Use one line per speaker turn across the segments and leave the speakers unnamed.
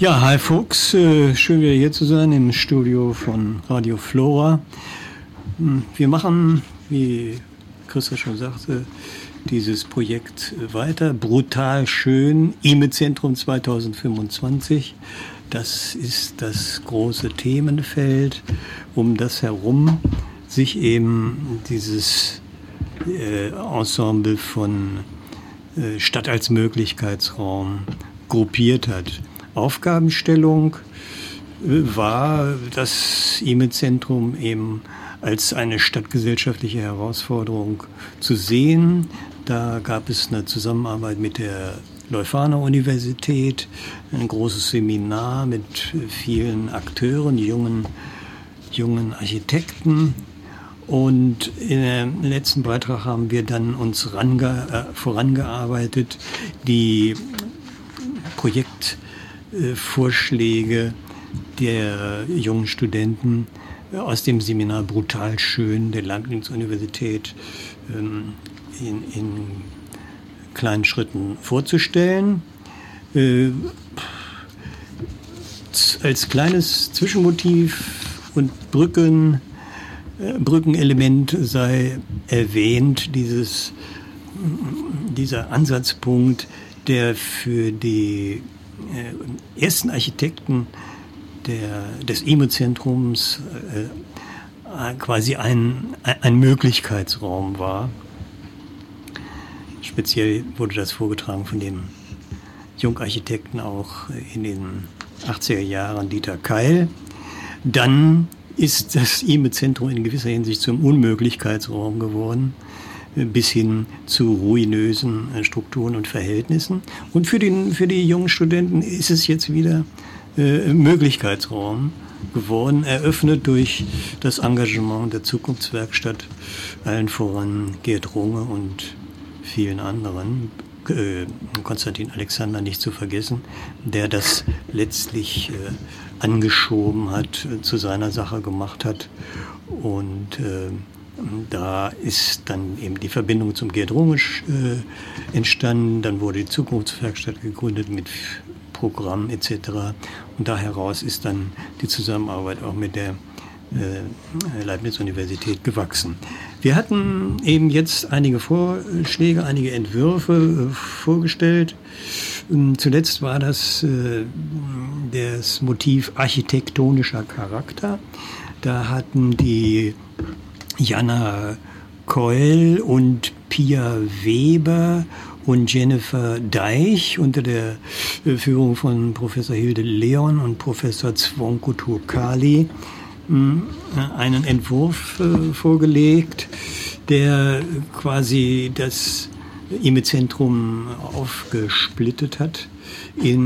Ja, hi Fuchs, äh, schön wieder hier zu sein im Studio von Radio Flora. Hm, wir machen, wie Christa schon sagte, dieses Projekt weiter. Brutal schön, IME-Zentrum 2025. Das ist das große Themenfeld, um das herum sich eben dieses äh, Ensemble von äh, Stadt als Möglichkeitsraum gruppiert hat. Aufgabenstellung äh, war das IME-Zentrum eben als eine stadtgesellschaftliche Herausforderung zu sehen. Da gab es eine Zusammenarbeit mit der Leuphana Universität, ein großes Seminar mit vielen Akteuren, jungen, jungen Architekten. Und im letzten Beitrag haben wir dann uns range, äh, vorangearbeitet, die Projekt Vorschläge der jungen Studenten aus dem Seminar Brutal Schön der Leibniz-Universität ähm, in, in, kleinen Schritten vorzustellen. Äh, als kleines Zwischenmotiv und Brücken, äh, Brückenelement sei erwähnt, dieses, dieser Ansatzpunkt, der für die äh, ersten Architekten der, des IMO-Zentrums äh, quasi ein, ein Möglichkeitsraum war. Speziell wurde das vorgetragen von dem Jungarchitekten auch in den 80er Jahren Dieter Keil. Dann ist das IME-Zentrum in gewisser Hinsicht zum Unmöglichkeitsraum geworden bis hin zu ruinösen äh, Strukturen und Verhältnissen. Und für, den, für die jungen Studenten ist es jetzt wieder äh, Möglichkeitsraum geworden, eröffnet durch das Engagement der Zukunftswerkstatt, allen voran Gerd Runge und vielen anderen. Äh, Konstantin Alexander nicht zu vergessen, der das letztlich äh, angeschoben hat, äh, zu seiner Sache gemacht hat und äh, da ist dann eben die Verbindung zum Gerd Rungisch äh, entstanden. Dann wurde die Zukunftswerkstatt gegründet mit Programm etc. Und da heraus ist dann die Zusammenarbeit auch mit der äh, Leibniz-Universität gewachsen. Wir hatten eben jetzt einige Vorschläge, einige Entwürfe äh, vorgestellt. Ähm, zuletzt war das äh, das Motiv architektonischer Charakter. Da hatten die Jana Keul und Pia Weber und Jennifer Deich unter der äh, Führung von Professor Hilde Leon und Professor Zvonko Turkali. Hm, einen Entwurf äh, vorgelegt, der quasi das IME-Zentrum aufgesplittet hat in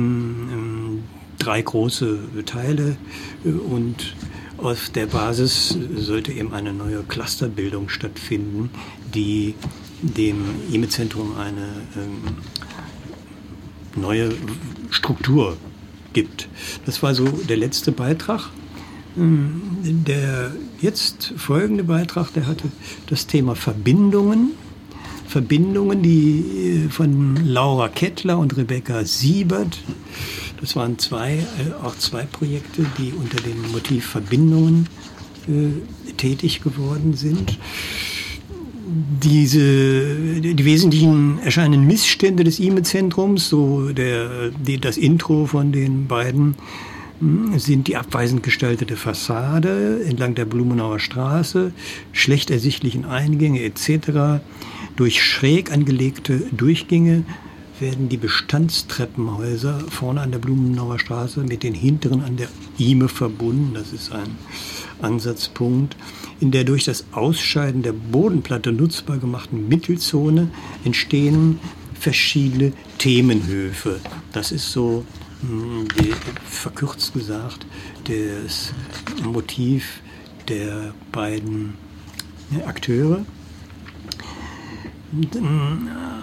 ähm, drei große Teile äh, und auf der Basis sollte eben eine neue Clusterbildung stattfinden, die dem IME-Zentrum eine ähm, neue Struktur gibt. Das war so der letzte Beitrag. Ähm, der jetzt folgende Beitrag, der hatte das Thema Verbindungen. Verbindungen, die äh, von Laura Kettler und Rebecca Siebert das waren zwei, äh, auch zwei Projekte, die unter dem Motiv Verbindungen äh, tätig geworden sind. Diese, die wesentlichen erscheinenden Missstände des IME-Zentrums, so der, die, das Intro von den beiden, hm, sind die abweisend gestaltete Fassade entlang der Blumenauer Straße, schlecht ersichtlichen Eingänge etc., durch schräg angelegte Durchgänge werden die Bestandstreppenhäuser vorne an der Blumenauer Straße mit den hinteren an der IME verbunden. Das ist ein Ansatzpunkt. In der durch das Ausscheiden der Bodenplatte nutzbar gemachten Mittelzone entstehen verschiedene Themenhöfe. Das ist so hm, verkürzt gesagt das Motiv der beiden Akteure.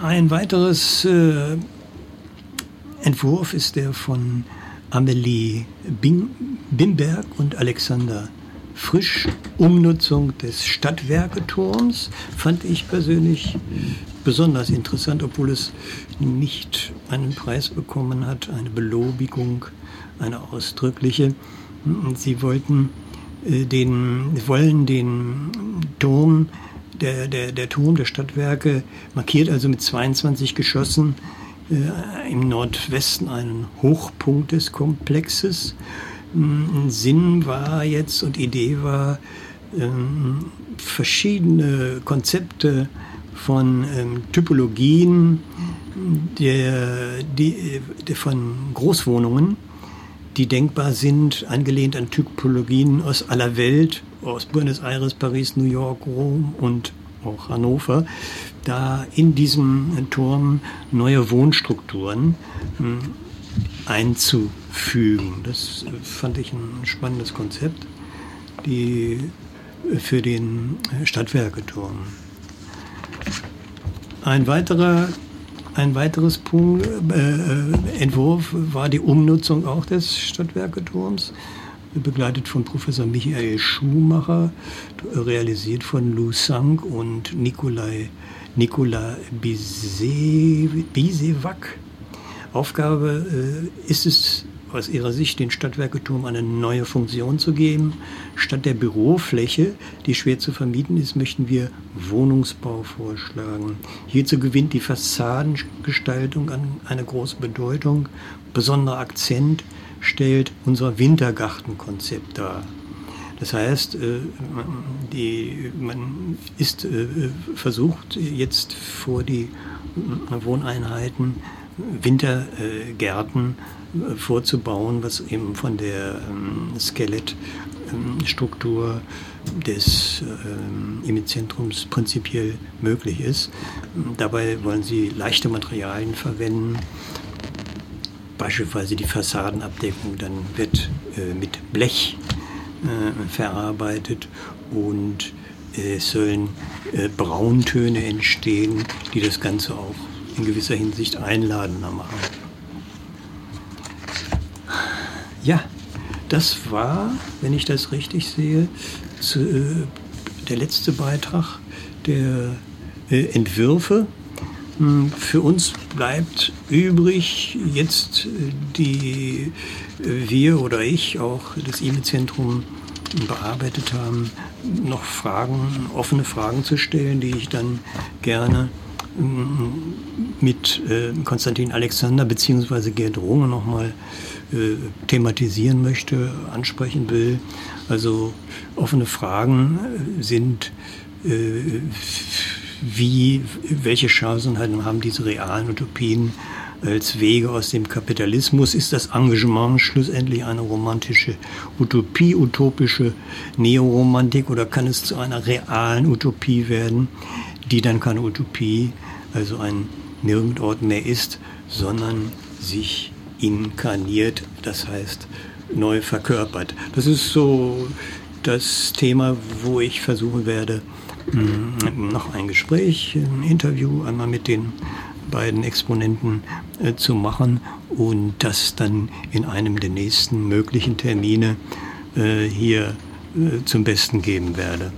Ein weiteres äh, Entwurf ist der von Amelie Bing, Bimberg und Alexander Frisch. Umnutzung des Stadtwerketurms fand ich persönlich besonders interessant, obwohl es nicht einen Preis bekommen hat, eine Belobigung, eine ausdrückliche. Sie wollten äh, den, wollen den Turm, der, der, der Turm der Stadtwerke markiert also mit 22 Geschossen äh, im Nordwesten einen Hochpunkt des Komplexes. Sinn war jetzt und Idee war, ähm, verschiedene Konzepte von ähm, Typologien der, die, der von Großwohnungen die denkbar sind, angelehnt an Typologien aus aller Welt, aus Buenos Aires, Paris, New York, Rom und auch Hannover, da in diesem Turm neue Wohnstrukturen hm, einzufügen. Das fand ich ein spannendes Konzept die, für den Stadtwerketurm. Ein weiterer ein weiteres Punkt, äh, äh, Entwurf war die Umnutzung auch des Stadtwerketurms, begleitet von Professor Michael Schumacher, realisiert von Lou Sang und Nikolai, Nikola Bisevac. Aufgabe äh, ist es, aus ihrer Sicht den Stadtwerketurm eine neue Funktion zu geben. Statt der Bürofläche, die schwer zu vermieten ist, möchten wir Wohnungsbau vorschlagen. Hierzu gewinnt die Fassadengestaltung an eine große Bedeutung. Besonderer Akzent stellt unser Wintergartenkonzept dar. Das heißt, äh, die, man ist äh, versucht jetzt vor die Wohneinheiten Wintergärten vorzubauen, was eben von der ähm, Skelettstruktur des ähm, Emizentrums prinzipiell möglich ist. Dabei wollen sie leichte Materialien verwenden, beispielsweise die Fassadenabdeckung, dann wird äh, mit Blech äh, verarbeitet und es sollen äh, Brauntöne entstehen, die das Ganze auch in gewisser Hinsicht einladender machen. Ja, das war, wenn ich das richtig sehe, zu, äh, der letzte Beitrag der äh, Entwürfe. Hm, für uns bleibt übrig, jetzt äh, die äh, wir oder ich auch das IME-Zentrum bearbeitet haben, noch Fragen, offene Fragen zu stellen, die ich dann gerne mit äh, Konstantin Alexander bzw. Gerd Runge nochmal äh, thematisieren möchte, ansprechen will. Also offene Fragen äh, sind, äh, wie, welche Chancen haben diese realen Utopien als Wege aus dem Kapitalismus? Ist das Engagement schlussendlich eine romantische Utopie, utopische Neoromantik oder kann es zu einer realen Utopie werden, die dann keine Utopie, also ein Nirgendort mehr ist, sondern sich inkarniert, das heißt neu verkörpert. Das ist so das Thema, wo ich versuchen werde, mm, noch ein Gespräch, ein Interview einmal mit den beiden Exponenten äh, zu machen und das dann in einem der nächsten möglichen Termine äh, hier äh, zum Besten geben werde.